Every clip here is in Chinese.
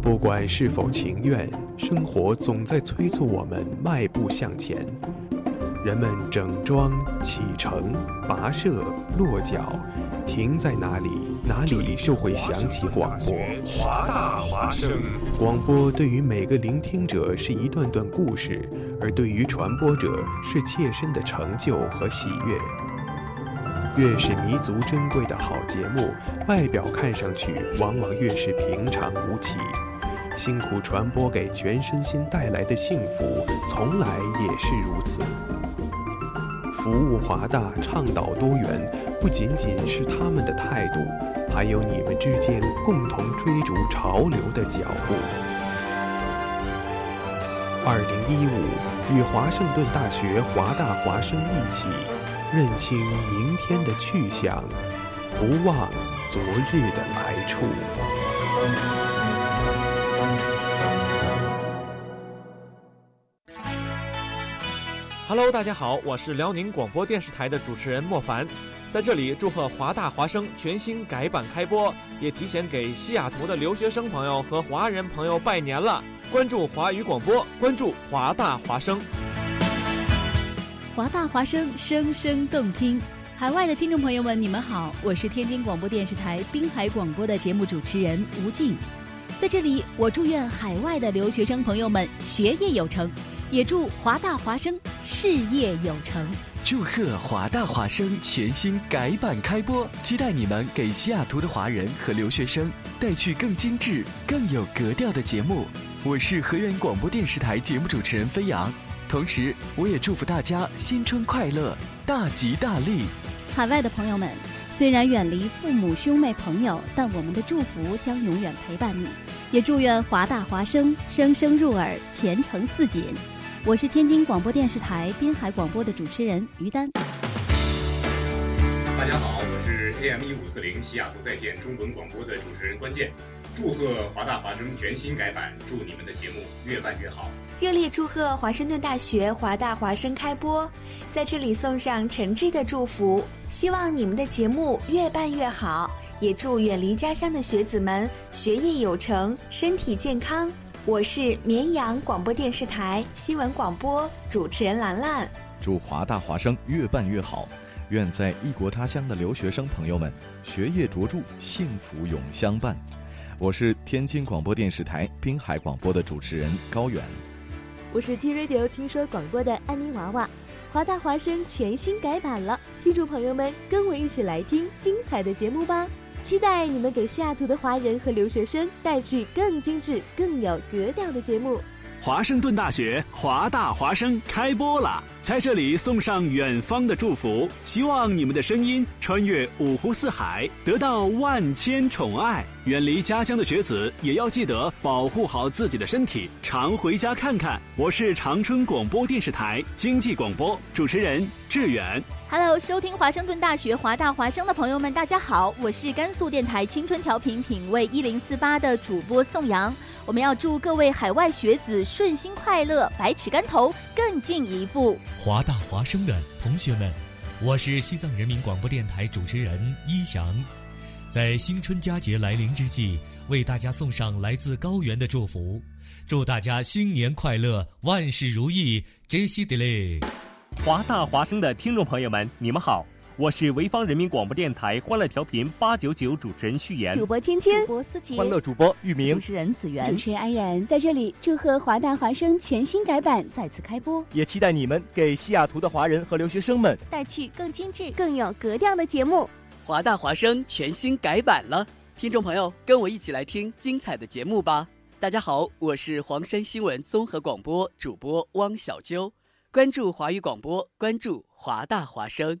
不管是否情愿，生活总在催促我们迈步向前。人们整装启程，跋涉落脚，停在哪里，哪里就会响起广播。华大华声广播对于每个聆听者是一段段故事，而对于传播者是切身的成就和喜悦。越是弥足珍贵的好节目，外表看上去往往越是平常无奇。辛苦传播给全身心带来的幸福，从来也是如此。服务华大，倡导多元，不仅仅是他们的态度，还有你们之间共同追逐潮流的脚步。二零一五，与华盛顿大学华大华生一起，认清明天的去向，不忘昨日的来处。Hello，大家好，我是辽宁广播电视台的主持人莫凡，在这里祝贺华大华生全新改版开播，也提前给西雅图的留学生朋友和华人朋友拜年了。关注华语广播，关注华大华生，华大华声声声动听。海外的听众朋友们，你们好，我是天津广播电视台滨海广播的节目主持人吴静，在这里我祝愿海外的留学生朋友们学业有成。也祝华大华生事业有成，祝贺华大华声全新改版开播，期待你们给西雅图的华人和留学生带去更精致、更有格调的节目。我是河源广播电视台节目主持人飞扬，同时我也祝福大家新春快乐，大吉大利。海外的朋友们，虽然远离父母兄妹朋友，但我们的祝福将永远陪伴你。也祝愿华大华生声声入耳，前程似锦。我是天津广播电视台滨海广播的主持人于丹。大家好，我是 AM 一五四零西雅图在线中文广播的主持人关键。祝贺华大华生全新改版，祝你们的节目越办越好。热烈祝贺华盛顿大学华大华生开播，在这里送上诚挚的祝福，希望你们的节目越办越好，也祝远离家乡的学子们学业有成，身体健康。我是绵阳广播电视台新闻广播主持人兰兰。祝华大华生越办越好，愿在异国他乡的留学生朋友们学业卓著，幸福永相伴。我是天津广播电视台滨海广播的主持人高远。我是 T Radio 听说广播的安妮娃娃。华大华声全新改版了，听众朋友们跟我一起来听精彩的节目吧。期待你们给西雅图的华人和留学生带去更精致、更有格调的节目。华盛顿大学华大华声开播了，在这里送上远方的祝福，希望你们的声音穿越五湖四海，得到万千宠爱。远离家乡的学子也要记得保护好自己的身体，常回家看看。我是长春广播电视台经济广播主持人志远。Hello，收听华盛顿大学华大华生的朋友们，大家好，我是甘肃电台青春调频品味一零四八的主播宋阳。我们要祝各位海外学子顺心快乐，百尺竿头更进一步。华大华生的同学们，我是西藏人民广播电台主持人一翔，在新春佳节来临之际，为大家送上来自高原的祝福，祝大家新年快乐，万事如意。J C Delay。华大华声的听众朋友们，你们好，我是潍坊人民广播电台欢乐调频八九九主持人旭言，主播芊芊，主播思杰，欢乐主播玉明，主持人子源，主持人安然，在这里祝贺华大华声全新改版再次开播，也期待你们给西雅图的华人和留学生们带去更精致、更有格调的节目。华大华声全新改版了，听众朋友，跟我一起来听精彩的节目吧！大家好，我是黄山新闻综合广播主播汪小啾，关注华语广播，关注华大华声。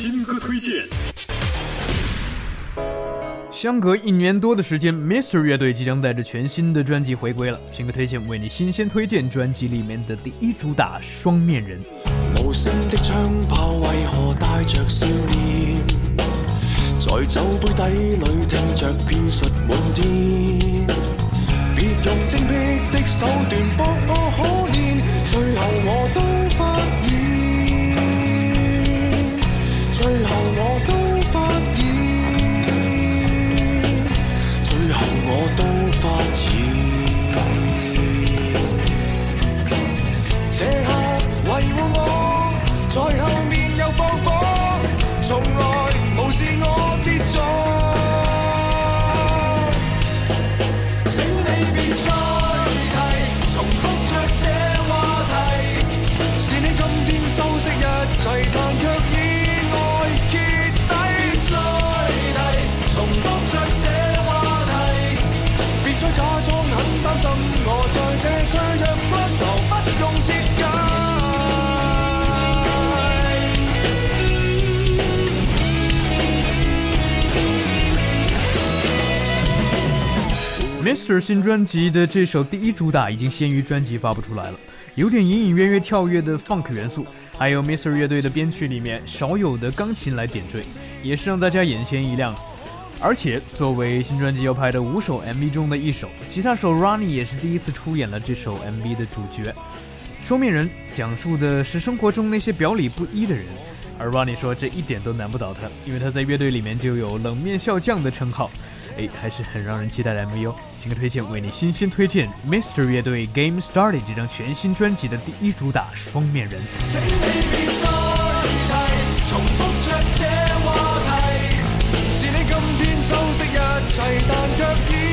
新歌推荐。相隔一年多的时间，Mr 乐队即将带着全新的专辑回归了。新歌推荐为你新鲜推荐专辑里面的第一主打《双面人》。无声的枪炮为何带着笑脸？在酒杯底里听着骗术满天。别用精辟的手段博我可怜，最后我都最后我都发现，最后我都发现，这刻维护我，在后面有放火，从来无视我跌坐，请你别再提，重复着这话题，是你今天收拾一切。Mr 新专辑的这首第一主打已经先于专辑发布出来了，有点隐隐约约跳跃的 funk 元素，还有 Mr 乐队的编曲里面少有的钢琴来点缀，也是让大家眼前一亮。而且，作为新专辑要拍的五首 MV 中的一首，吉他手 Ronnie 也是第一次出演了这首 MV 的主角。双面人讲述的是生活中那些表里不一的人，而 Ronnie 说这一点都难不倒他，因为他在乐队里面就有冷面笑匠的称号。哎，还是很让人期待的 MV 哦。新歌推荐为你新鲜推荐 Mr 乐队 Game Started 这张全新专辑的第一主打《双面人》。是你今天收拾一切，但却意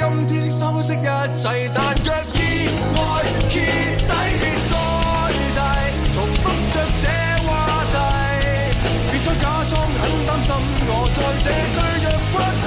今天收拾一切但若意外揭底，别再提，重复着这话题，别再假装很担心，我在这脆弱骨头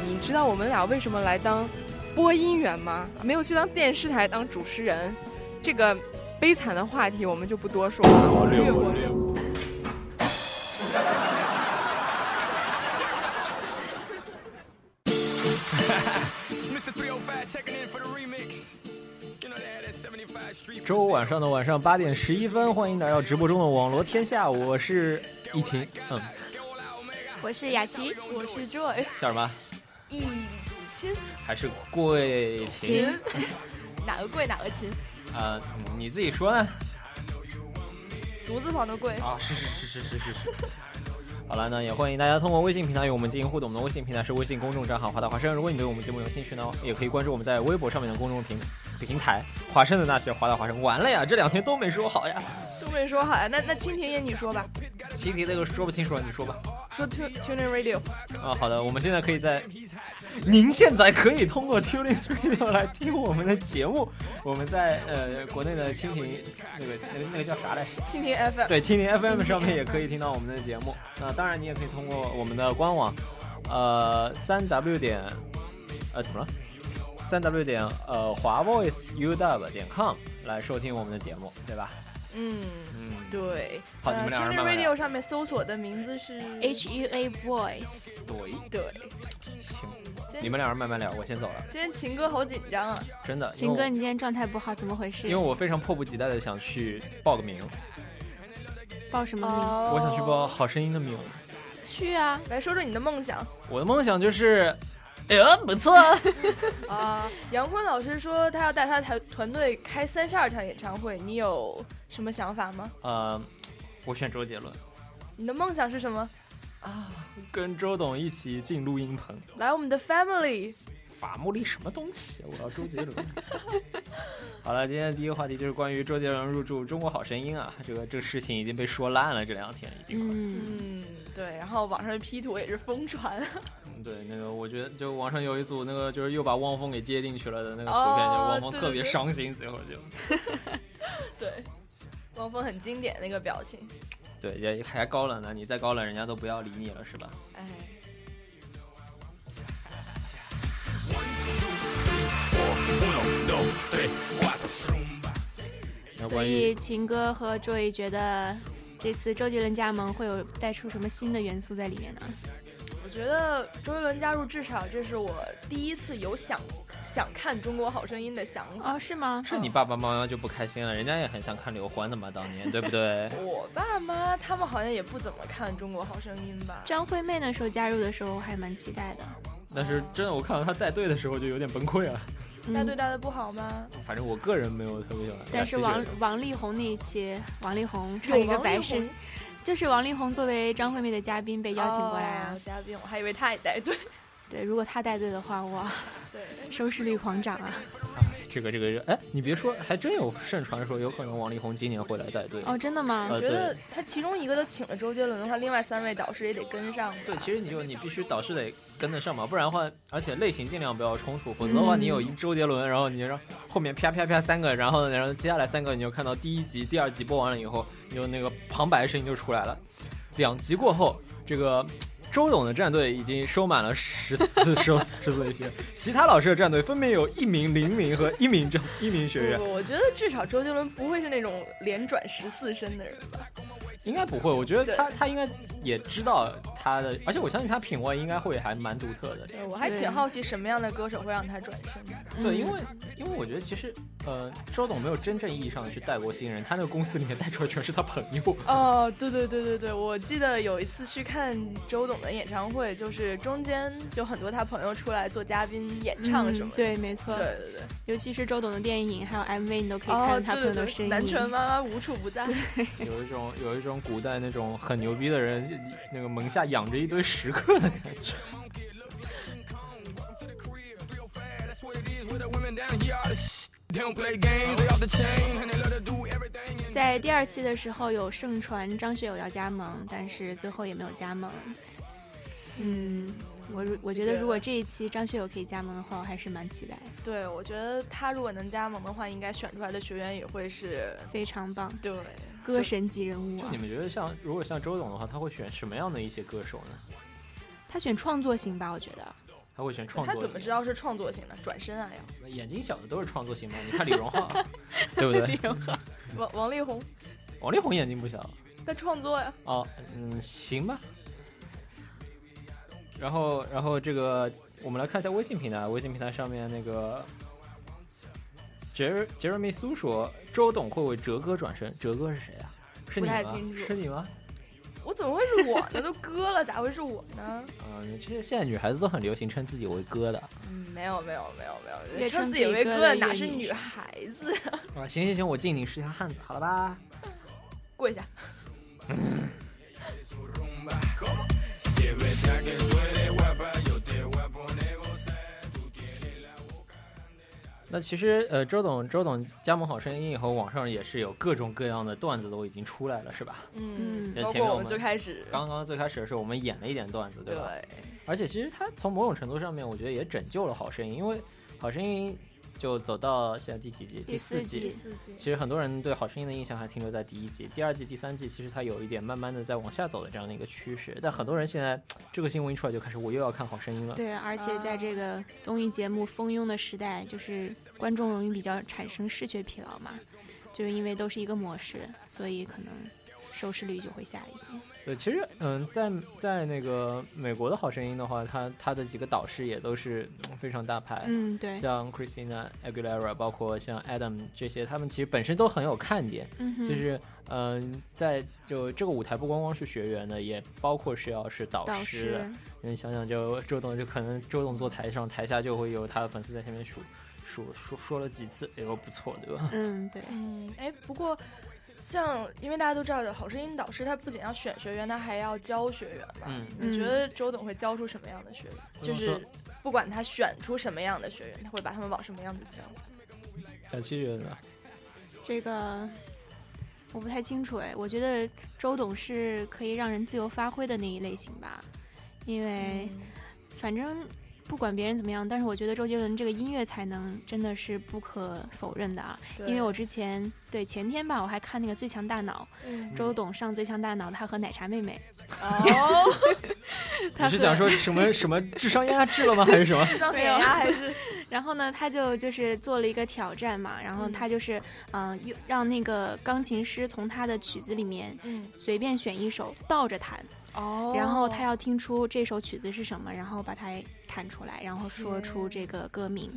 你知道我们俩为什么来当播音员吗？没有去当电视台当主持人，这个悲惨的话题我们就不多说了，我们略过。周五晚上的晚上八点十一分，欢迎来到直播中的网罗天下，我是疫情，嗯，我是雅琪，我是 Joy，笑什么？疫情还是贵琴？哪个贵哪个亲？呃，你自己说呢？足字旁的贵啊，是是是是是是是。好了，那也欢迎大家通过微信平台与我们进行互动。我们的微信平台是微信公众账号“华大华生”。如果你对我们节目有兴趣呢，也可以关注我们在微博上面的公众平平台“华生的那些华大华生”。完了呀，这两天都没说好呀，都没说好呀。那那蜻蜓也你说吧，蜻蜓那个说不清楚了，你说吧。说 Tune Tuning Radio。啊，好的，我们现在可以在，您现在可以通过 Tuning Radio 来听我们的节目。我们在呃国内的蜻蜓那个那个那个叫啥来着？蜻蜓 FM。对，蜻蜓 FM 上面也可以听到我们的节目。那当然，你也可以通过我们的官网，呃，三 W 点，呃，怎么了？三 W 点呃华 voice uw 点 com 来收听我们的节目，对吧？嗯嗯，对。好，你们俩 Tuning Radio 上面搜索的名字是 H U A Voice。对对。行，你们俩人慢慢聊，我先走了。今天秦哥好紧张啊！真的，秦哥，你今天状态不好，怎么回事？因为我非常迫不及待的想去报个名。报什么名？哦我想去报《好声音》的名。去啊！来说说你的梦想。我的梦想就是，哎呦，不错 啊！杨坤老师说他要带他团团队开三十二场演唱会，你有什么想法吗？呃，我选周杰伦。你的梦想是什么？啊，跟周董一起进录音棚。来，我们的 Family。法穆利什么东西？我要周杰伦。好了，今天的第一个话题就是关于周杰伦入驻《中国好声音》啊，这个这个事情已经被说烂了，这两天已经。嗯，对，然后网上 P 图也是疯传。对，那个我觉得就网上有一组那个就是又把汪峰给接进去了的那个图片，哦、就汪峰特别伤心，最后就。对，汪峰很经典那个表情。对，也还高冷呢，你再高冷，人家都不要理你了，是吧？哎。所以秦哥和 Joy 觉得这次周杰伦加盟会有带出什么新的元素在里面呢？我觉得周杰伦加入，至少这是我第一次有想想看《中国好声音》的想法。哦，是吗？这你爸爸妈妈就不开心了，人家也很想看刘欢的嘛，当年对不对？我爸妈他们好像也不怎么看《中国好声音》吧？张惠妹那时候加入的时候，我还蛮期待的。但是真的，我看到她带队的时候就有点崩溃了。带队带的不好吗？反正我个人没有特别喜欢。但是王王力宏那一期，王力宏唱一个白身，就是王力宏作为张惠妹的嘉宾被邀请过来啊。嘉宾，我还以为他也带队。对，如果他带队的话，哇，对，收视率狂涨啊！这个这个，哎，你别说，还真有盛传说有可能王力宏今年会来带队。哦，真的吗？我觉得他其中一个都请了周杰伦的话，另外三位导师也得跟上。对，其实你就你必须导师得跟得上嘛，不然的话，而且类型尽量不要冲突，否则的话，你有一周杰伦，然后你让后面啪啪啪三个，然后然后接下来三个，你就看到第一集、第二集播完了以后，你就那个旁白声音就出来了。两集过后，这个。周董的战队已经收满了十四、收十四位学员，其他老师的战队分别有一名零名和一名正一名学员。我觉得至少周杰伦不会是那种连转十四身的人吧？应该不会，我觉得他他应该也知道他的，而且我相信他品味应该会还蛮独特的。对，我还挺好奇什么样的歌手会让他转身。对，因为因为我觉得其实呃，周董没有真正意义上的去带过新人，他那个公司里面带出来全是他朋友。哦，对对对对对，我记得有一次去看周董的演唱会，就是中间就很多他朋友出来做嘉宾演唱什么、嗯。对，没错。对对对，尤其是周董的电影还有 MV，你都可以看到他朋友的身影。南拳妈妈无处不在。有一种有一种古代那种很牛逼的人，那个门下养着一堆食客的感觉。在第二期的时候有盛传张学友要加盟，但是最后也没有加盟。嗯，我我觉得如果这一期张学友可以加盟的话，我还是蛮期待。对，我觉得他如果能加盟的话，应该选出来的学员也会是非常棒。对，歌神级人物、啊。就你们觉得像如果像周董的话，他会选什么样的一些歌手呢？他选创作型吧，我觉得。他会选创作型。他怎么知道是创作型的？转身啊要。眼睛小的都是创作型吗？你看李荣浩，对不对？李荣浩，王王力宏。王力宏眼睛不小。在创作呀。哦，嗯，行吧。然后，然后这个我们来看一下微信平台。微信平台上面那个杰杰瑞米苏说，周董会为哲哥转身。哲哥是谁啊？是你吗？是你吗？我怎么会是我呢？都哥了，咋会是我呢？嗯，这些现在女孩子都很流行称自己为哥的。嗯，没有没有没有没有，称自己为哥的哪是女孩子啊？啊，行行行，我敬你是条汉子，好了吧？跪下。那其实，呃，周董周董加盟好声音以后，网上也是有各种各样的段子都已经出来了，是吧？嗯，包括我们最开始，刚刚最开始的时候，我们演了一点段子，对吧？而且其实他从某种程度上面，我觉得也拯救了好声音，因为好声音。就走到现在第几季？第四季。其实很多人对《好声音》的印象还停留在第一季、第二季、第三季，其实它有一点慢慢的在往下走的这样的一个趋势。但很多人现在这个新闻一出来就开始，我又要看《好声音》了。对，而且在这个综艺节目蜂拥的时代，就是观众容易比较产生视觉疲劳嘛，就是因为都是一个模式，所以可能收视率就会下一点。对，其实嗯，在在那个美国的好声音的话，他他的几个导师也都是非常大牌，嗯，对，像 Christina Aguilera，包括像 Adam 这些，他们其实本身都很有看点。嗯，其实嗯，在就这个舞台不光光是学员的，也包括是要是导师的。你想想，就周董就可能周董坐台上，台下就会有他的粉丝在下面数数说说了几次，哎呦不错，对吧？嗯，对，嗯，哎，不过。像，因为大家都知道的好声音导师，他不仅要选学员，他还要教学员嘛。嗯，你觉得周董会教出什么样的学员？就是不管他选出什么样的学员，他会把他们往什么样子教？小七觉得，这个我不太清楚哎。我觉得周董是可以让人自由发挥的那一类型吧，因为反正。不管别人怎么样，但是我觉得周杰伦这个音乐才能真的是不可否认的啊！因为我之前对前天吧，我还看那个《最强大脑》，周董上《最强大脑》，他和奶茶妹妹。哦，你是想说什么什么智商压制了吗？还是什么？智商碾压 还是？然后呢，他就就是做了一个挑战嘛，然后他就是嗯，让那个钢琴师从他的曲子里面随便选一首倒着弹。哦，然后他要听出这首曲子是什么，然后把它弹出来，然后说出这个歌名。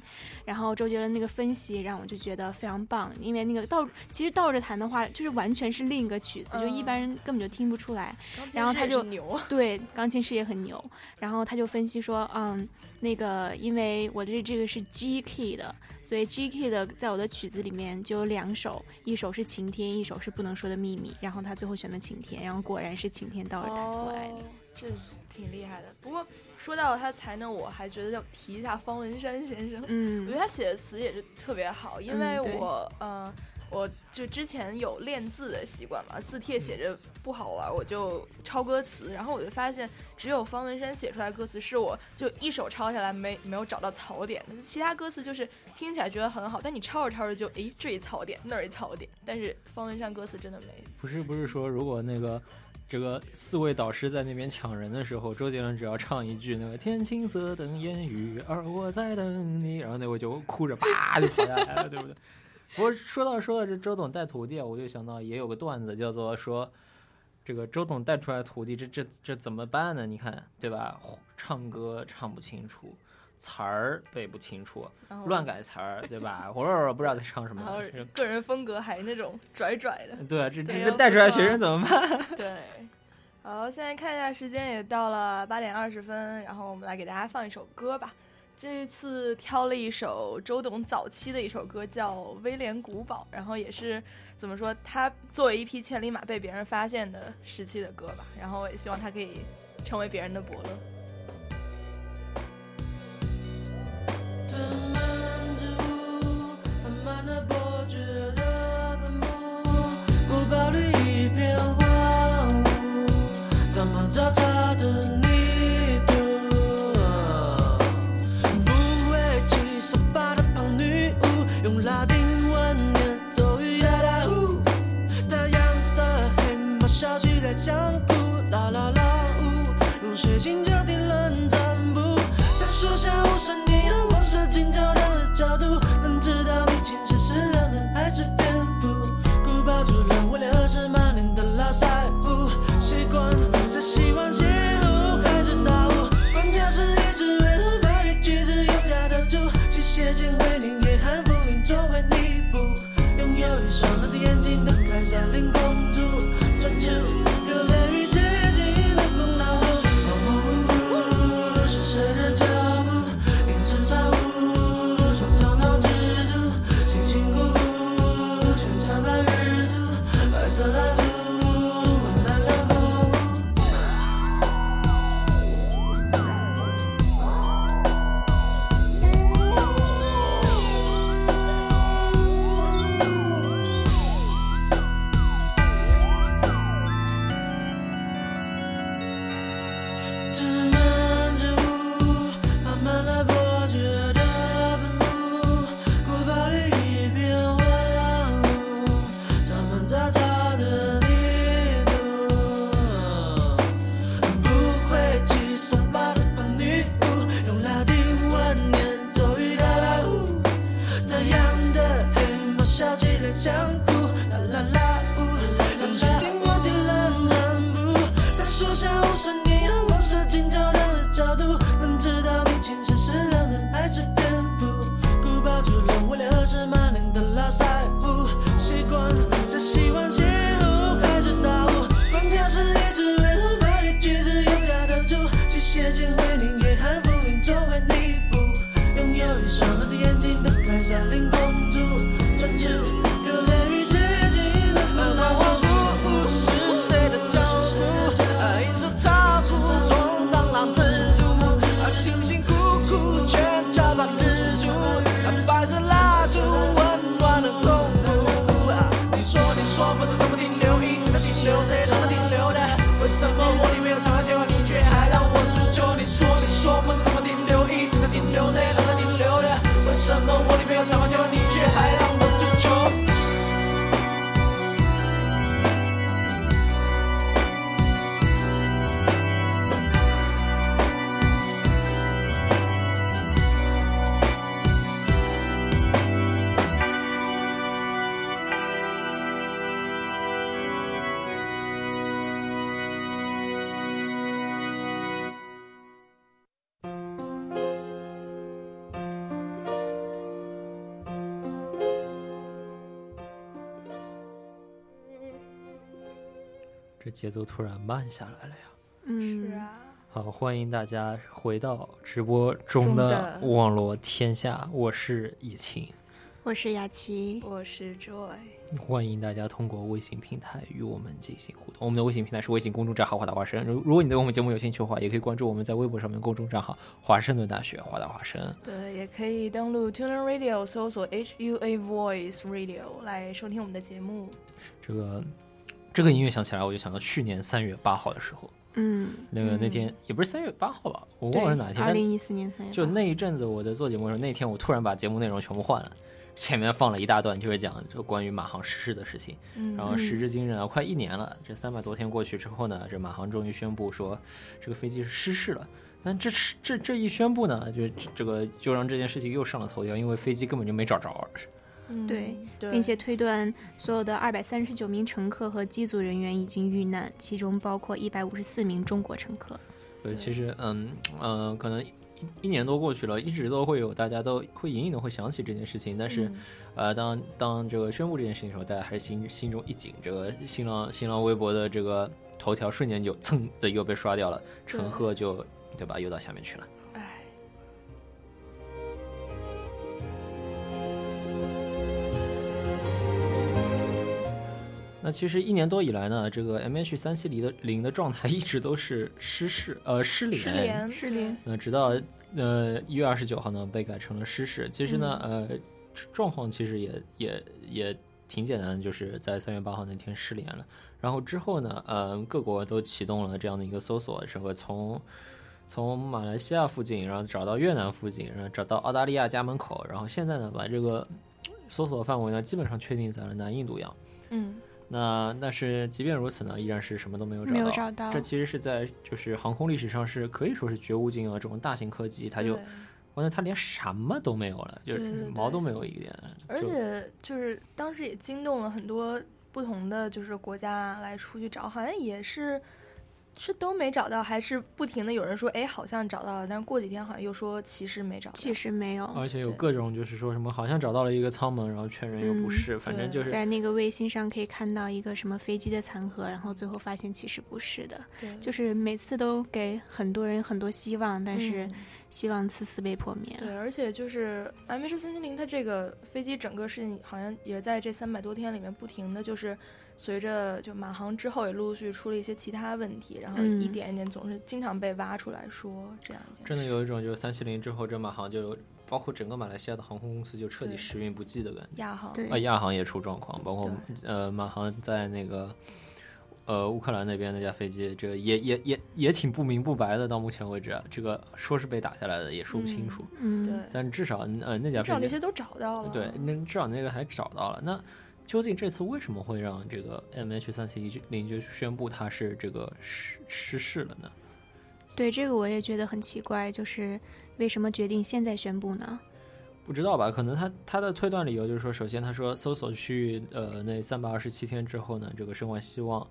然后周杰伦那个分析让我就觉得非常棒，因为那个倒其实倒着弹的话，就是完全是另一个曲子，就一般人根本就听不出来。然后他就对钢琴师也很牛，然后他就分析说，嗯，那个因为我的这个是 G key 的，所以 G key 的在我的曲子里面就有两首，一首是晴天，一首是不能说的秘密。然后他最后选的晴天，然后果然是晴天倒着弹。哦，这是挺厉害的。不过说到他才能，我还觉得要提一下方文山先生。嗯，我觉得他写的词也是特别好，因为我，嗯，我就之前有练字的习惯嘛，字帖写着不好玩，我就抄歌词，然后我就发现只有方文山写出来歌词是我就一手抄下来没没有找到槽点的，其他歌词就是听起来觉得很好，但你抄着抄着就诶这一槽点那儿一槽点，但是方文山歌词真的没。不是不是说如果那个。这个四位导师在那边抢人的时候，周杰伦只要唱一句那个“天青色等烟雨，而我在等你”，然后那位就哭着啪就跑下来了，对不对？不过说到说到这周董带徒弟啊，我就想到也有个段子，叫做说这个周董带出来徒弟，这这这怎么办呢？你看对吧？唱歌唱不清楚，词儿背不清楚，乱改词儿，对吧？我我不知道在唱什么，个人风格还那种拽拽的。对，这这这带出来学生怎么办？对。好，现在看一下时间，也到了八点二十分，然后我们来给大家放一首歌吧。这次挑了一首周董早期的一首歌，叫《威廉古堡》，然后也是怎么说，他作为一匹千里马被别人发现的时期的歌吧。然后也希望他可以成为别人的伯乐。藤蔓爬满爵的坟墓古堡里一片荒芜的泥土不会的胖女巫用拉丁文念咒语啦啦呜太阳的黑啦啦啦呜水晶节奏突然慢下来了呀。嗯，是啊，好，欢迎大家回到直播中的网络天下，我是以晴。我是雅琪，我是 Joy。欢迎大家通过微信平台与我们进行互动。我们的微信平台是微信公众账号“华大华生”。如如果你对我们节目有兴趣的话，也可以关注我们在微博上面公众账号“华盛顿大学华大华生对，也可以登录 Tuner Radio 搜索 H U A Voice Radio 来收听我们的节目。”。这个这个音乐响起来，我就想到去年三月八号的时候，嗯，那个那天也不是三月八号吧，我忘了是哪天。二零一四年三月，就那一阵子我在做节目的时候，那天我突然把节目内容全部换了。前面放了一大段，就是讲这关于马航失事的事情。嗯然后时至今日啊，快一年了，这三百多天过去之后呢，这马航终于宣布说这个飞机是失事了。但这这这一宣布呢，就这个就让这件事情又上了头条，因为飞机根本就没找着。嗯对，对并且推断所有的二百三十九名乘客和机组人员已经遇难，其中包括一百五十四名中国乘客。对，其实嗯嗯、呃可能一一年多过去了，一直都会有大家都会隐隐的会想起这件事情，但是，嗯呃，当当这个宣布这件事情的时候，大家还是心心中一紧，这个新浪新浪微博的这个头条瞬间就蹭的又被刷掉了，陈赫就对吧，又到下面去了。那其实一年多以来呢，这个 M H 三七零的零的状态 一直都是失事，呃失联，失联，失联。那直到呃一月二十九号呢，被改成了失事。其实呢，呃，状况其实也也也挺简单的，就是在三月八号那天失联了。然后之后呢，呃，各国都启动了这样的一个搜索，整个从从马来西亚附近，然后找到越南附近，然后找到澳大利亚家门口，然后现在呢，把这个搜索范围呢，基本上确定在了南印度洋。嗯，那但是即便如此呢，依然是什么都没有找到。没有找到这其实是在就是航空历史上是可以说是绝无仅有的这种大型客机，它就关键它连什么都没有了，就是毛都没有一点。而且就是当时也惊动了很多不同的就是国家来出去找，好像也是是都没找到，还是不停的有人说哎好像找到了，但是过几天好像又说其实没找到。其实没有，而且有各种就是说什么好像找到了一个舱门，然后确认又不是，嗯反正就是在那个卫星上可以看到一个什么飞机的残骸，然后最后发现其实不是的。对就是每次都给很多人很多希望，但是嗯希望次次被破灭。对，而且就是《M H 三七零》，它这个飞机整个事情好像也在这三百多天里面不停的就是随着就马航之后也陆陆续续出了一些其他问题，然后嗯。一点一点总是经常被挖出来说这样一件真的有一种就是三七零之后，这马航就包括整个马来西亚的航空公司就彻底时运不济的感觉。亚航。对。啊，亚航也出状况，包括呃马航在那个呃乌克兰那边那架飞机，这个也也也也挺不明不白的，到目前为止啊，这个说是被打下来的，也说不清楚。嗯，对，但至少呃那架飞机至少那些都找到了。对，那至少那个还找到了。那究竟这次为什么会让这个 MH 三七零就宣布它是这个失失事了呢？对这个我也觉得很奇怪，就是为什么决定现在宣布呢？不知道吧？可能他他的推断理由就是说，首先他说搜索区域呃那三百二十七天之后呢，这个生还希望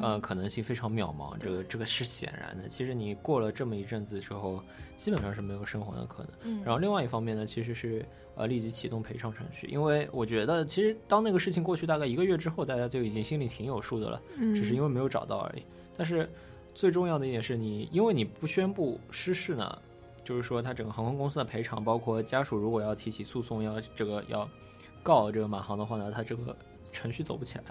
呃嗯可能性非常渺茫，这个这个是显然的。其实你过了这么一阵子之后，基本上是没有生还的可能。嗯然后另外一方面呢，其实是呃立即启动赔偿程序，因为我觉得其实当那个事情过去大概一个月之后，大家就已经心里挺有数的了，嗯只是因为没有找到而已。但是最重要的一点是你，因为你不宣布失事呢，就是说他整个航空公司的赔偿，包括家属如果要提起诉讼，要这个要告这个马航的话呢，他这个程序走不起来。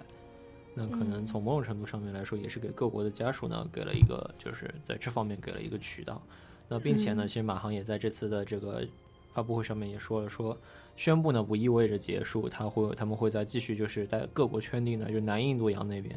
那可能嗯从某种程度上面来说，也是给各国的家属呢给了一个，就是在这方面给了一个渠道。那并且呢，嗯其实马航也在这次的这个发布会上面也说了，说宣布呢不意味着结束，他会他们会在继续就是在各国圈地呢，就是南印度洋那边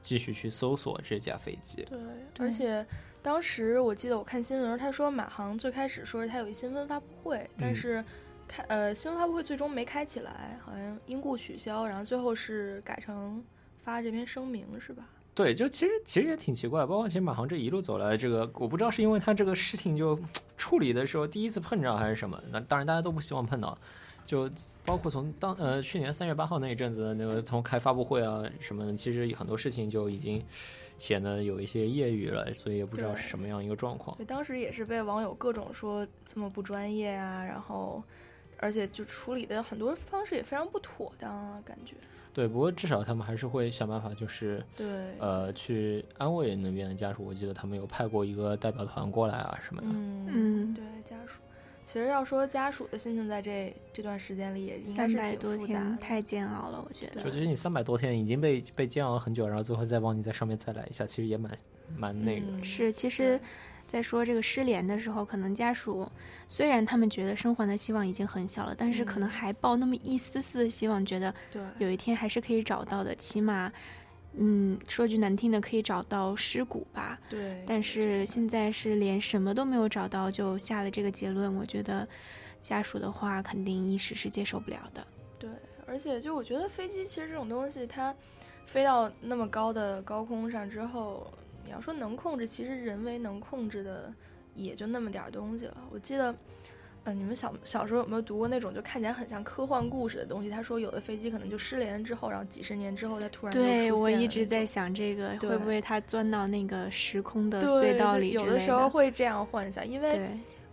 继续去搜索这架飞机。对，而且当时我记得我看新闻，他说马航最开始说是他有一新闻发布会，但嗯是开呃新闻发布会最终没开起来，好像因故取消，然后最后是改成发这篇声明是吧？对，就其实其实也挺奇怪，包括其实马航这一路走来，这个我不知道是因为他这个事情就处理的时候第一次碰着还是什么，那当然大家都不希望碰到，就包括从当呃去年三月八号那一阵子，那个从开发布会啊什么的，其实很多事情就已经显得有一些业余了，所以也不知道是什么样一个状况。对，当时也是被网友各种说这么不专业啊，然后而且就处理的很多方式也非常不妥当啊，感觉。对，不过至少他们还是会想办法，就是对呃去安慰那边的家属。我记得他们有派过一个代表团过来啊什么的。嗯嗯对家属。其实要说家属的心情，在这这段时间里也应该是三百多挺复杂太煎熬了，我觉得。我觉得你三百多天已经被被煎熬了很久，然后最后再帮你在上面再来一下，其实也蛮蛮那个。嗯是，其实，在说这个失联的时候，可能家属虽然他们觉得生还的希望已经很小了，但是可能还抱那么一丝丝的希望，觉得对有一天还是可以找到的，起码。嗯，说句难听的，可以找到尸骨吧。对。但是现在是连什么都没有找到就下了这个结论，我觉得家属的话肯定一时是接受不了的。对，而且就我觉得飞机其实这种东西，它飞到那么高的高空上之后，你要说能控制，其实人为能控制的也就那么点儿东西了。我记得，嗯、你们小小时候有没有读过那种就看起来很像科幻故事的东西？他说有的飞机可能就失联之后，然后几十年之后再突然又对我一直在想这个，会不会它钻到那个时空的隧道里有的时候会这样幻想，因为对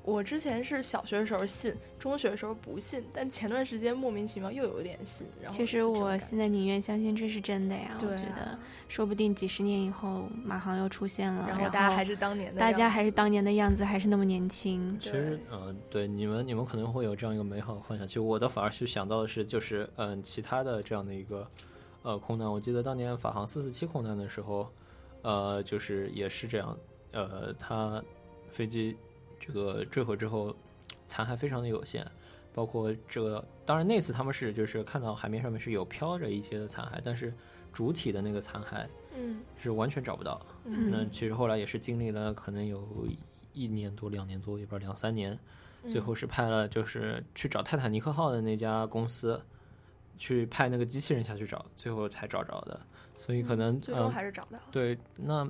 我之前是小学的时候信，中学的时候不信，但前段时间莫名其妙又有点信。然后其实我现在宁愿相信这是真的呀，啊我觉得说不定几十年以后马航又出现了，然然后大家还是当年的大家还是当年的样子，还是那么年轻。其实，呃，对你们，你们可能会有这样一个美好的幻想。其实我的反而去想到的是，就是嗯、其他的这样的一个呃空难。我记得当年法航四四七空难的时候，呃，就是也是这样，呃，它飞机这个坠毁之后，残骸非常的有限，包括这个，当然那次他们是就是看到海面上面是有飘着一些的残骸，但是主体的那个残骸，嗯，是完全找不到。嗯。那其实后来也是经历了可能有一年多、两年多，也不知道两三年，最后是派了就是去找泰坦尼克号的那家公司，去派那个机器人下去找，最后才找着的。所以可能、嗯最终呃还是找到。了对，那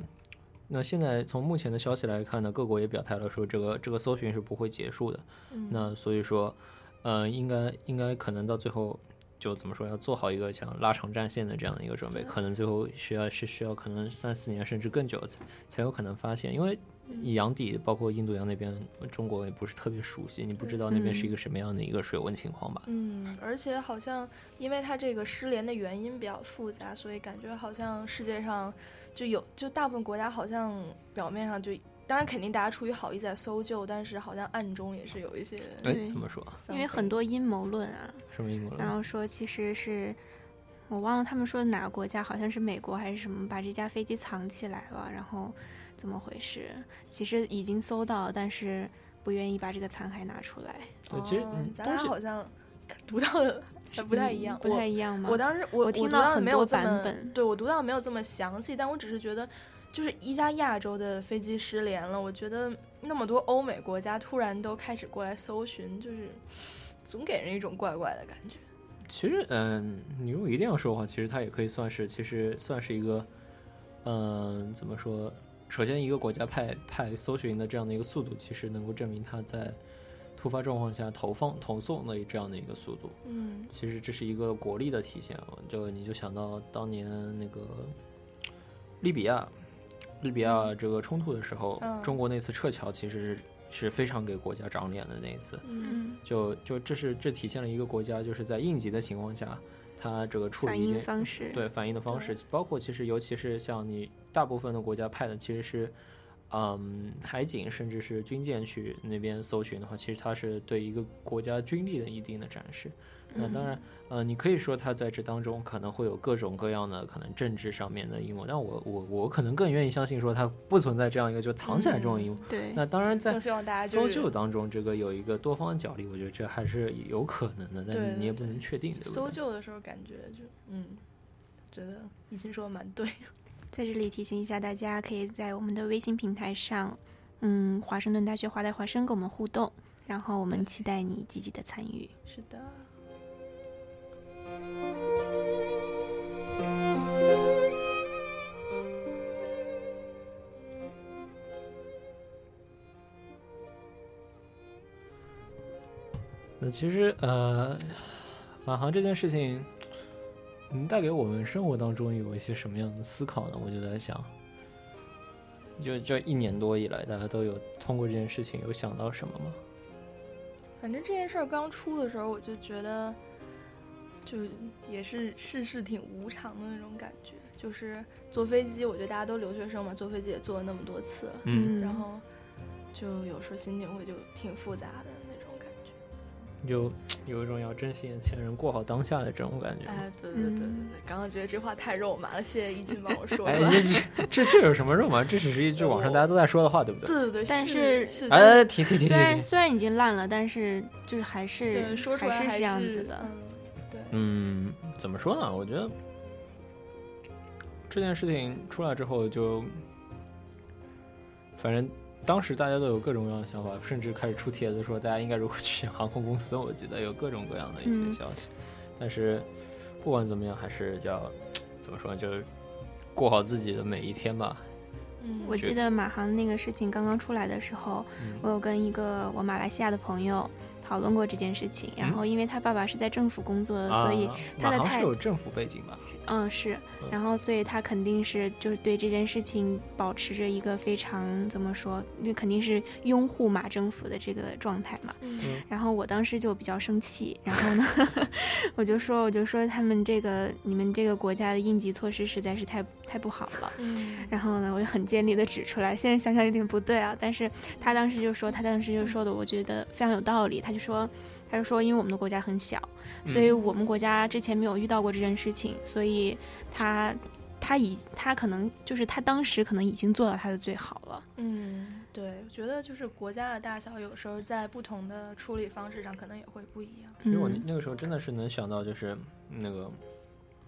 那现在从目前的消息来看呢，各国也表态了，说这个这个搜寻是不会结束的。嗯那所以说，呃，应该应该可能到最后就怎么说，要做好一个想拉长战线的这样的一个准备，可能最后需要是需要可能三四年甚至更久才才有可能发现，因为洋底包括印度洋那边，中国也不是特别熟悉，你不知道那边是一个什么样的一个水温情况吧？嗯，而且好像因为它这个失联的原因比较复杂，所以感觉好像世界上就有就大部分国家好像表面上就。当然，肯定大家出于好意在搜救，但是好像暗中也是有一些。哎，怎么说？因为很多阴谋论啊，什么阴谋论？然后说其实是我忘了他们说的哪个国家，好像是美国还是什么，把这架飞机藏起来了，然后怎么回事？其实已经搜到了，但是不愿意把这个残骸拿出来。对，其实咱俩好像 读到的还不太一样，不太一样吗我我当时我我听到很多没有这么版本对我读到没有这么详细，但我只是觉得，就是一家亚洲的飞机失联了，我觉得那么多欧美国家突然都开始过来搜寻，就是总给人一种怪怪的感觉。其实，嗯，你如果一定要说的话，其实它也可以算是，其实算是一个，嗯，怎么说？首先，一个国家派派搜寻的这样的一个速度，其实能够证明它在突发状况下投放投送的这样的一个速度。嗯其实这是一个国力的体现。就你就想到当年那个利比亚，利比亚这个冲突的时候，嗯中国那次撤侨其实是是非常给国家长脸的那一次。嗯就就这是这体现了一个国家就是在应急的情况下，它这个处理一些方式对反应的方式，包括其实尤其是像你大部分的国家派的其实是。嗯，海警甚至是军舰去那边搜寻的话，其实它是对一个国家军力的一定的展示。那当然，呃，你可以说它在这当中可能会有各种各样的可能政治上面的阴谋，但我我我可能更愿意相信说它不存在这样一个就藏起来这种阴谋。对那当然在搜救当中，这个有一个多方的角力，我觉得这还是有可能的，对但你也不能确定，对不搜对？救的时候感觉就嗯，觉得已经说的蛮对。在这里提醒一下大家，可以在我们的微信平台上，嗯，华盛顿大学华大华生跟我们互动，然后我们期待你积极的参与。是的。那其实呃，马航这件事情，能带给我们生活当中有一些什么样的思考呢？我就在想，就这一年多以来，大家都有通过这件事情有想到什么吗？反正这件事儿刚出的时候，我就觉得，就也是世事挺无常的那种感觉。就是坐飞机，我觉得大家都留学生嘛，坐飞机也坐了那么多次了，嗯然后就有时候心情会就挺复杂的。就 有一种要珍惜眼前人，过好当下的这种感觉。哎，对对对对对，刚刚觉得这话太肉麻了，谢谢一静帮我说 出哎，这这这有什么肉麻？这只是一句网上大家都在说的话，对不对？对对对，但是是哎停停停虽然虽然已经烂了，但是就是还是对说出来还还是这样子的。嗯，怎么说呢？我觉得这件事情出来之后就，反正当时大家都有各种各样的想法，甚至开始出帖子说大家应该如何去选航空公司。我记得有各种各样的一些嗯消息，但是不管怎么样，还是要怎么说呢，就是过好自己的每一天吧。嗯我记得马航那个事情刚刚出来的时候，嗯我有跟一个我马来西亚的朋友讨论过这件事情。然后因为他爸爸是在政府工作的，所以他的太是有政府背景吧？嗯，是，然后所以他肯定是就是对这件事情保持着一个非常怎么说，那肯定是拥护马政府的这个状态嘛。嗯然后我当时就比较生气，然后呢，我就说我就说他们这个你们这个国家的应急措施实在是太太不好了。嗯然后呢，我就很尖利的指出来，现在想想有点不对啊，但是他当时就说，他当时就说的，我觉得非常有道理。他就说，他就说，因为我们的国家很小，所以我们国家之前没有遇到过这件事情，所以他他已他可能就是他当时可能已经做到他的最好了。嗯，对，我觉得就是国家的大小，有时候在不同的处理方式上，可能也会不一样。因为我嗯那个时候真的是能想到，就是那个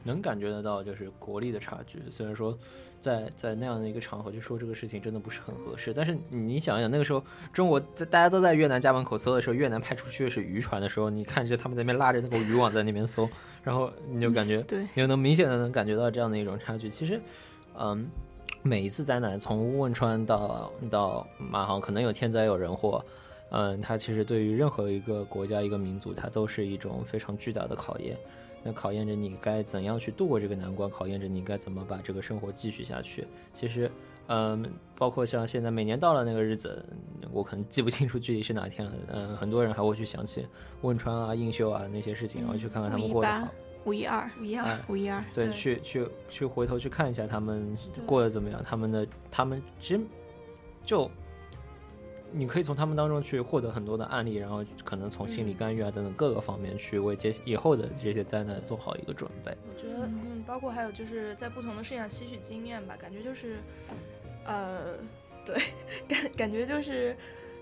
能感觉得到就是国力的差距。虽然说在在那样的一个场合去说这个事情真的不是很合适，但是你想想那个时候中国在大家都在越南家门口搜的时候，越南派出去的是渔船的时候，你看着他们在那边拉着那个渔网在那边搜，然后你就感觉对，你就能明显的能感觉到这样的一种差距。其实，嗯。每一次灾难，从汶川到到马航，可能有天灾有人祸，嗯，它其实对于任何一个国家、一个民族，它都是一种非常巨大的考验。那考验着你该怎样去度过这个难关，考验着你该怎么把这个生活继续下去。其实，嗯，包括像现在每年到了那个日子，我可能记不清楚具体是哪天了，嗯，很多人还会去想起汶川啊、映秀啊那些事情，然后去看看他们过得好。五一二，五一二，五一二，对，去去去回头去看一下他们过得怎么样，他们的他们其实就你可以从他们当中去获得很多的案例，然后可能从心理干预啊等等各个方面去为接以后的这些灾难做好一个准备。我觉得，嗯，包括还有就是在不同的事情上吸取经验吧，感觉就是，呃，对，感感觉就是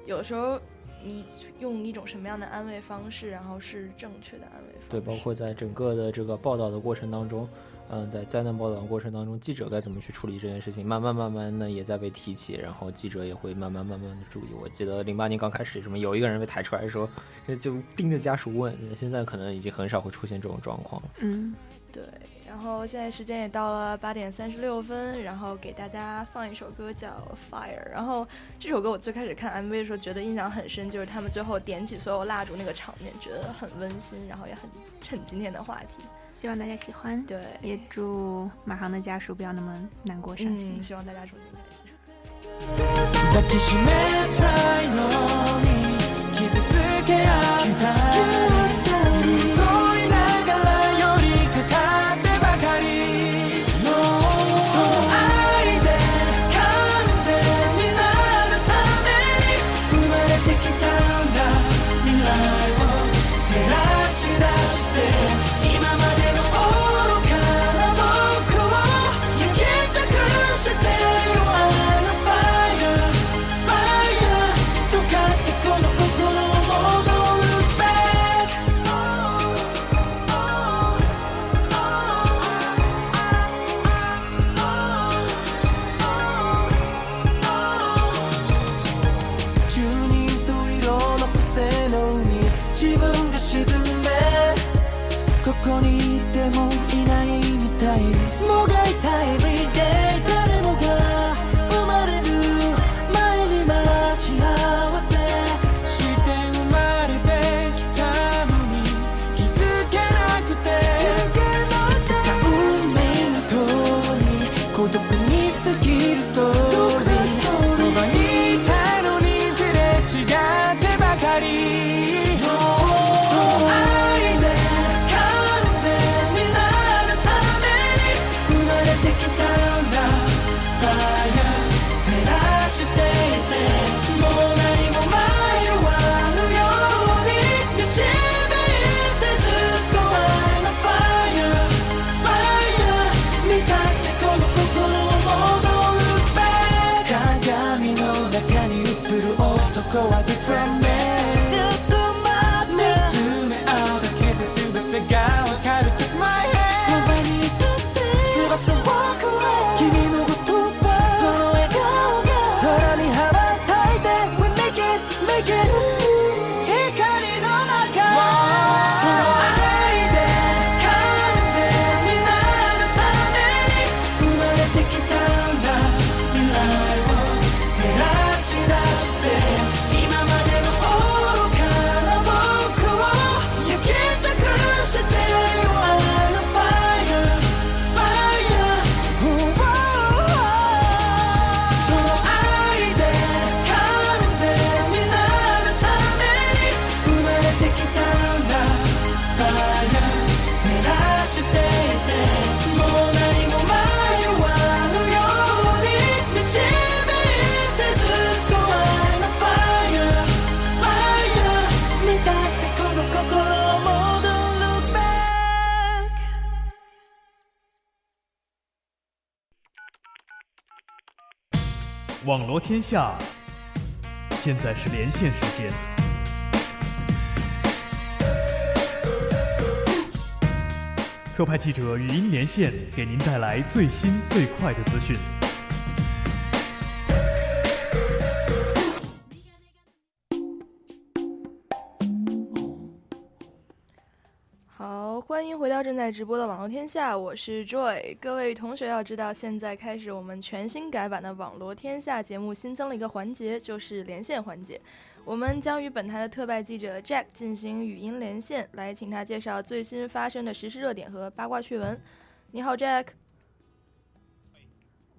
有时候。你用一种什么样的安慰方式，然后是正确的安慰方式？对，包括在整个的这个报道的过程当中，嗯，在灾难报道的过程当中，记者该怎么去处理这件事情，慢慢慢慢的也在被提起，然后记者也会慢慢慢慢的注意。我记得零八年刚开始，什么有一个人被抬出来说，就盯着家属问，现在可能已经很少会出现这种状况了。嗯，对。然后现在时间也到了八点三十六分，然后给大家放一首歌叫《Fire》。然后这首歌我最开始看 MV 的时候觉得印象很深，就是他们最后点起所有蜡烛那个场面，觉得很温馨，然后也很衬今天的话题。希望大家喜欢，对，也祝马航的家属不要那么难过伤心。希望大家重新开始。天下，现在是连线时间。特派记者语音连线，给您带来最新最快的资讯。欢迎回到正在直播的网络天下，我是 Joy。各位同学要知道，现在开始我们全新改版的网络天下节目新增了一个环节，就是连线环节。我们将与本台的特派记者 Jack 进行语音连线，来请他介绍最新发生的时事热点和八卦趣闻。你好，Jack。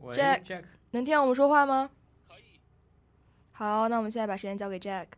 喂 Jack，Jack 能听到我们说话吗？可以。好，那我们现在把时间交给 Jack。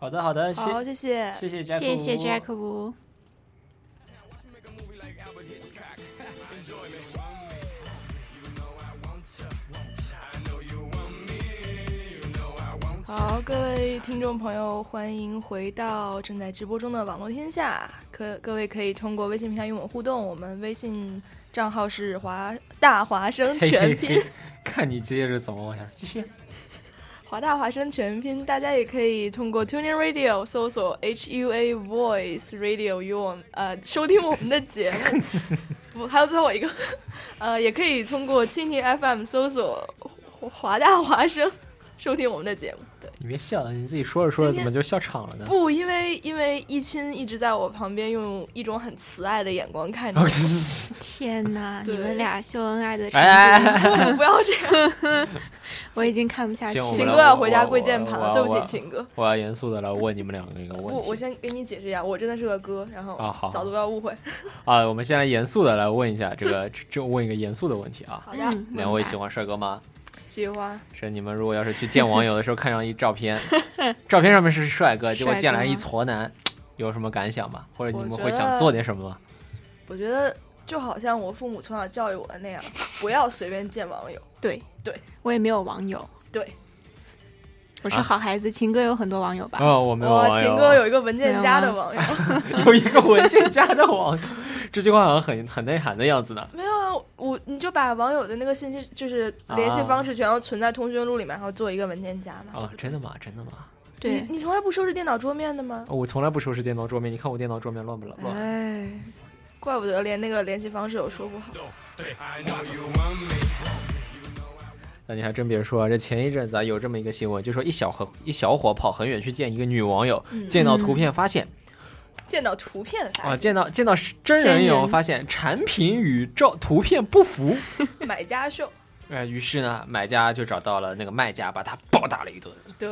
好的，好的，好，谢谢，谢谢 Jack，谢谢 Jack 吴。好，各位听众朋友，欢迎回到正在直播中的网络天下。可各位可以通过微信平台与我们互动，我们微信账号是华大华生全拼。嘿嘿嘿看你接着怎么往下继续。华大华生全拼，大家也可以通过 Tuning Radio 搜索 H U A Voice Radio 与我们呃收听我们的节目。不，还有最后一个，呃，也可以通过蜻蜓 FM 搜索华大华生收听我们的节目。对，你别笑了，你自己说着说着怎么就笑场了呢？不，因为因为一亲一直在我旁边用一种很慈爱的眼光看着我。天哪，你们俩秀恩爱的哎程度，不要这样，我已经看不下去。行秦哥要回家跪键盘了，对不起，秦哥。我要严肃的来问你们两个一个问我题。我先给你解释一下，我真的是个哥，然后啊好嫂子不要误会。啊，我们先来严肃的来问一下这个，就问一个严肃的问题啊。好的，两位喜欢帅哥吗？喜欢。是你们如果要是去见网友的时候 看上一照片，照片上面是帅哥，结果见来一矬男，有什么感想吗？或者你们会想做点什么吗？我觉得就好像我父母从小教育我的那样，不要随便见网友。对对，我也没有网友，对，我是好孩子。秦哥有很多网友吧？哦，我没有哇，网友。秦哥有一个文件夹的网友，有一个文件夹的网友，这句话好像很很内涵的样子呢。没有啊，我你就把网友的那个信息，就是联系方式全都存在通讯录里面，然后做一个文件夹嘛。啊，真的吗？真的吗？对，你从来不收拾电脑桌面的吗？哦我从来不收拾电脑桌面，你看我电脑桌面乱不乱？乱。哎，怪不得连那个联系方式都说不好。那你还真别说啊，这前一阵子啊有这么一个新闻，就说一小伙一小伙跑很远去见一个女网友，嗯。见到图片发现见到图片发啊，见到见到真人以后发现产品与照图片不符，买家秀，哎，于是呢，买家就找到了那个卖家，把他暴打了一顿。对，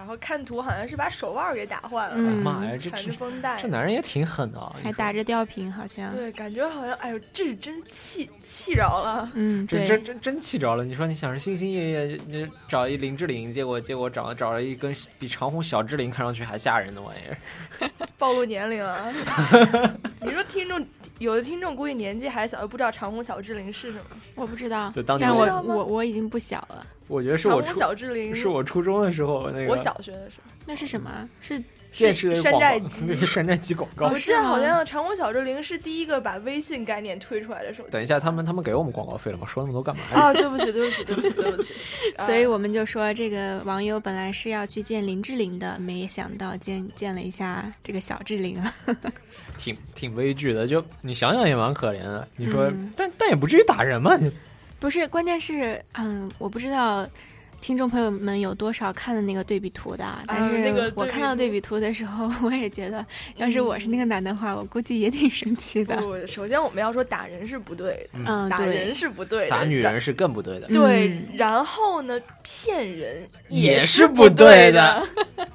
然后看图好像是把手腕给打坏了，嗯妈呀，这缠这着绷带，这男人也挺狠的啊！还打着吊瓶，好像。对，感觉好像，哎呦，这真气气着了。嗯，这，真真真气着了！你说你想是心心念念你找一林志玲，结果结果找找了一根比长虹小志玲看上去还吓人的玩意儿。暴露年龄了。你说听众有的听众估计年纪还小，又不知道长虹小志玲是什么。我不知道就当，我我我我已经不小了。我觉得是我初长虹小志玲是我初中的时候那个我小学的时候，那是什么？是电视山寨机 那是山寨机广告我。记得好像长虹小志玲是第一个把微信概念推出来的手机。等一下，他们他们给我们广告费了吗？说那么多干嘛呀？啊，对不起，对不起，对不起，对不起。所以我们就说，这个网友本来是要去见林志玲的，没想到见见了一下这个小志玲啊。挺挺悲剧的，就你想想也蛮可怜的。你说，嗯但但也不至于打人嘛？你不是，关键是，嗯，我不知道听众朋友们有多少看的那个对比图的，啊但那个是我看到对比图的时候，我也觉得，要是我是那个男的话，我估计也挺生气的。不，首先我们要说打人是不对的，嗯打人是不对的，打女人是更不对的。对，嗯然后呢，骗人也是是不对对的。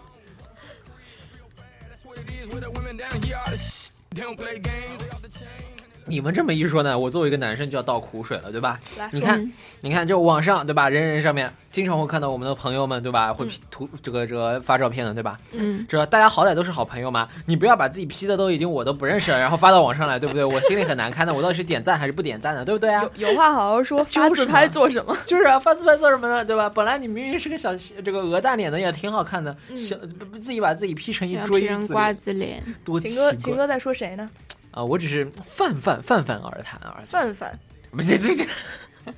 你们这么一说呢，我作为一个男生就要倒苦水了，对吧来？你看，你看，就网上对吧，人人上面经常会看到我们的朋友们对吧，会 P 图这个这个发照片的对吧？嗯，这大家好歹都是好朋友嘛，你不要把自己 P 的都已经我都不认识了，然后发到网上来，对不对？我心里很难堪的，我到底是点赞还是不点赞呢？对不对啊？有 话好好说，发自拍做什么？就是啊，发自拍做什么呢？对吧？本来你明明是个小这个鹅蛋脸的，也挺好看的，小不自己把自己 P 成一要锥子瓜，子脸，多奇秦哥，秦哥在说谁呢？啊！我只是泛泛泛泛而谈而已。泛泛，不这这这，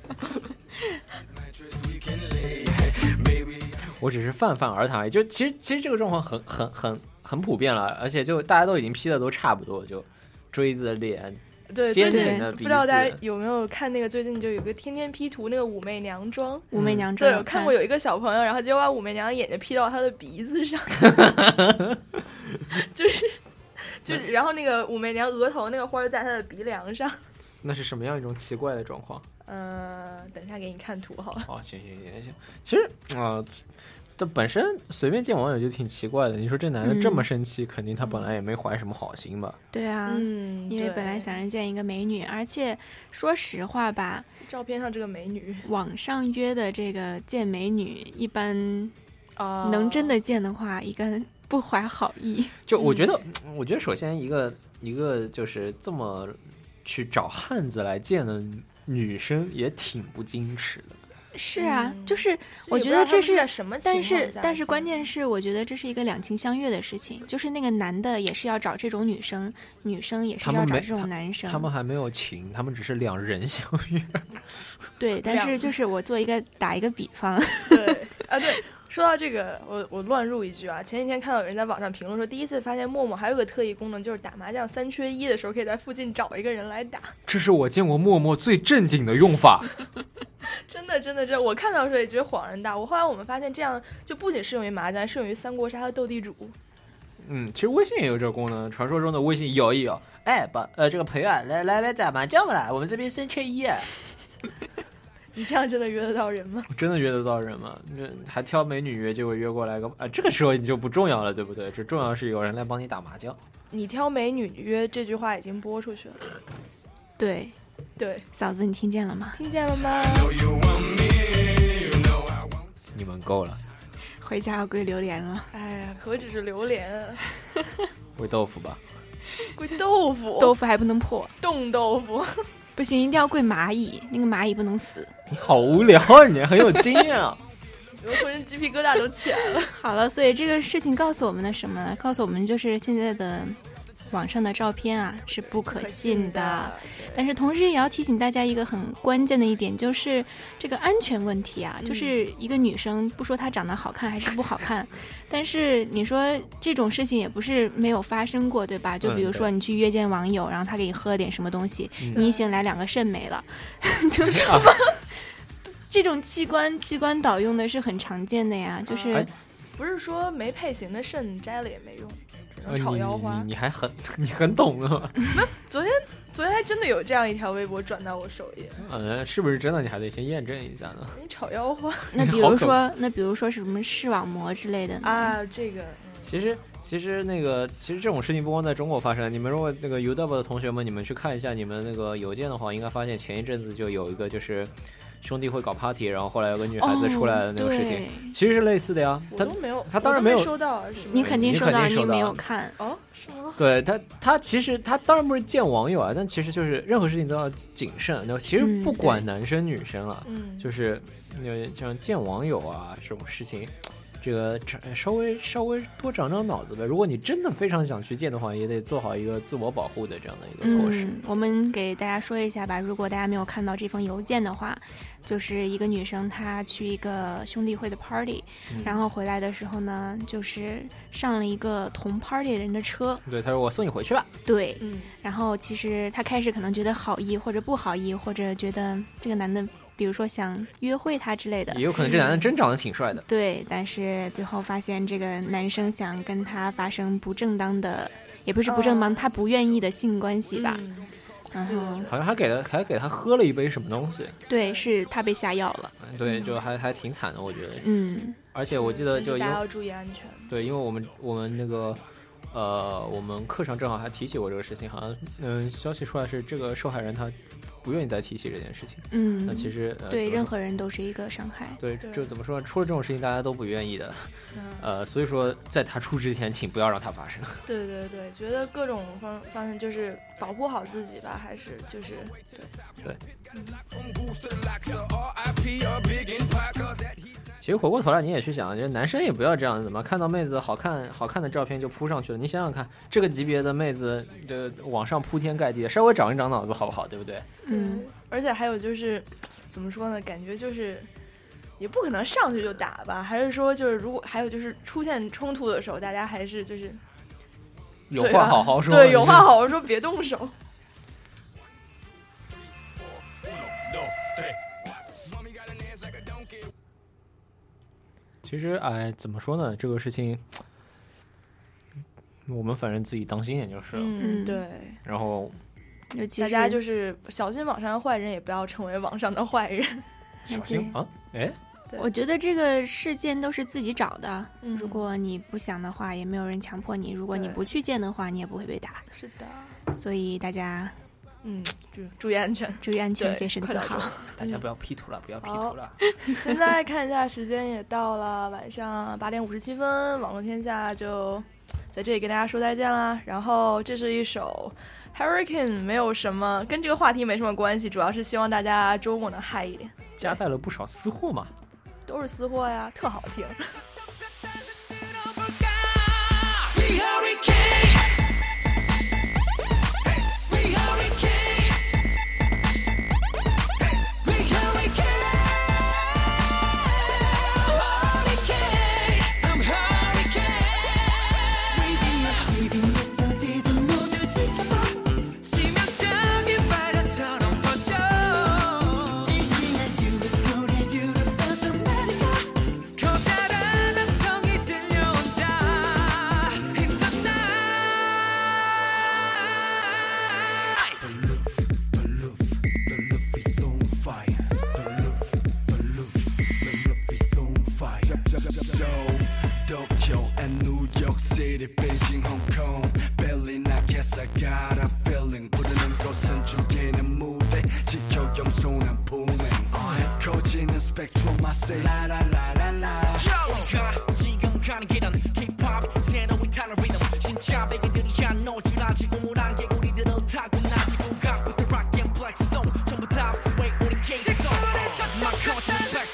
我只是泛泛而谈而已。就其实其实这个状况很很很很普遍了，而且就大家都已经 P 的都差不多，就锥子脸，对，尖最近不知道大家有没有看那个最近就有个天天 P 图那个武媚娘妆，武媚娘妆对，我看过有一个小朋友，然后结果把武媚娘眼睛 P 到他的鼻子上，就是 就是，然后那个武媚娘额头那个花儿在她的鼻梁上。那是什么样一种奇怪的状况？嗯、等一下给你看图好了。哦，行行行行，其实啊。这本身随便见网友就挺奇怪的。你说这男的这么生气，肯定他本来也没怀什么好心吧？对啊，嗯，因为本来想着见一个美女，而且说实话吧，照片上这个美女，网上约的这个见美女，一般啊能真的见的话，一个不怀好意。就我觉得，我觉得首先一个一个就是这么去找汉子来见的女生也挺不矜持的。是啊，就是我觉得这是什么但是但是关键是，我觉得这是一个两情相悦的事情，就是那个男的也是要找这种女生，女生也是要找这种男生。他们还没有情，他们只是两人相悦。对，但是就是我做一个打一个比方，对啊，对，说到这个，我我乱入一句啊，前几天看到有人在网上评论说，第一次发现陌陌还有个特异功能，就是打麻将三缺一的时候，可以在附近找一个人来打。这是我见过陌陌最正经的用法。真的，真的，真的，我看到的时候也觉得恍然大悟。后来我们发现，这样就不仅适用于麻将，还适用于三国杀和斗地主。嗯，其实微信也有这个功能，传说中的微信摇一摇。哎，把呃这个朋友啊，来来来打麻将吧啦，我们这边三缺一。你这样真的约得到人吗？真的约得到人吗？这还挑美女约，结果约过来个啊，这个时候你就不重要了，对不对？这重要是有人来帮你打麻将。你挑美女约这句话已经播出去了。对对，嫂子你听见了吗？听见了吗？你们够了，回家要跪榴莲了，哎呀，何止是榴莲啊，喂豆腐吧。归豆腐，豆腐还不能破，冻豆腐。不行，一定要跪蚂蚁，那个蚂蚁不能死。你好无聊啊，你很有经验啊。我浑身鸡皮疙瘩都起来了。好了，所以这个事情告诉我们的什么呢？告诉我们就是现在的网上的照片啊是不可信的，但是同时也要提醒大家一个很关键的一点，就是这个安全问题啊。就是一个女生，不说她长得好看还是不好看，但是你说这种事情也不是没有发生过，对吧？就比如说你去约见网友，然后他给你喝了点什么东西，嗯你一醒来两个肾没了，就这么。这种器官器官导用的是很常见的呀，就是、哎不是说没配型的肾摘了也没用，炒腰花。你你还很 你很懂啊。昨天昨天还真的有这样一条微博转到我首页，嗯，是不是真的？你还得先验证一下呢。你炒腰花 那比如说，那比如说什么视网膜之类的呢啊，这个其实，其实那个，其实这种事情不光在中国发生。你们如果那个 UW 的同学们，你们去看一下你们那个邮件的话，应该发现前一阵子就有一个就是兄弟会搞 party，然后后来有个女孩子出来的那个事情，哦其实是类似的呀。他都没有，他当然没有收到，是吗你肯定收到，你收到没有看哦，是吗？对他，他其实他当然不是见网友啊，但其实就是任何事情都要谨慎。那其实嗯不管男生女生了，嗯就是呃像见网友啊这种事情，这个长稍微稍微多长长脑子呗。如果你真的非常想去见的话，也得做好一个自我保护的这样的一个措施。嗯，我们给大家说一下吧，如果大家没有看到这封邮件的话，就是一个女生她去一个兄弟会的 party，、嗯然后回来的时候呢，就是上了一个同 party 人的车。对，他说我送你回去吧。对，嗯，然后其实她开始可能觉得好意或者不好意，或者觉得这个男的，比如说想约会她之类的，也有可能这男的真长得挺帅的。对，但是最后发现这个男生想跟她发生不正当的，也不是不正当，他不愿意的性关系吧。然后好像还给了还给他喝了一杯什么东西，对，是他被下药了。对，就还还挺惨的，我觉得。嗯，而且我记得就因为大家要注意安全。对，因为我们我们那个呃，我们课上正好还提起过这个事情，好像嗯、消息出来是这个受害人他不愿意再提起这件事情。嗯，那其实呃，对任何人都是一个伤害。对，就怎么说呢？出了这种事情，大家都不愿意的。嗯 呃，所以说在他出之前，请不要让它发生。对对对，觉得各种方方向就是保护好自己吧，还是就是对对。其实回过头来，你也去想，就是男生也不要这样，子嘛看到妹子好看好看的照片就扑上去了？你想想看，这个级别的妹子的网上铺天盖地的，稍微长一长脑子好不好？对不对？嗯，而且还有就是，怎么说呢？感觉就是也不可能上去就打吧，还是说就是如果还有就是出现冲突的时候，大家还是就是有话好好说。对，有话好好说，别动手。其实，哎，怎么说呢？这个事情，我们反正自己当心点就是了。嗯，对。然后，尤其大家就是小心网上的坏人，也不要成为网上的坏人。小心啊！哎，对我觉得这个事件都是自己找的。嗯如果你不想的话，也没有人强迫你；如果你不去见的话，你也不会被打。是的，所以大家嗯，注 注意安全，注意安全，对洁身快点自好。大家不要 P 图了，不要 P 图了。现在看一下时间也到了晚上八点五十七分，网络天下就在这里跟大家说再见啦。然后这是一首 Hurricane，没有什么跟这个话题没什么关系，主要是希望大家周末能嗨一点，夹带了不少私货嘛。都是私货呀，特好听。 스펙트럼 마세 라라라라라. 우리가 지금 가는 길은 힙합 새로운 타는 리듬 진짜 백인들이야 너줄 아시고 무란 개구리들은 타고나지고 각부터 락앤 블랙 송 전부 다 스웨이 우리 케이스 막 거친 스펙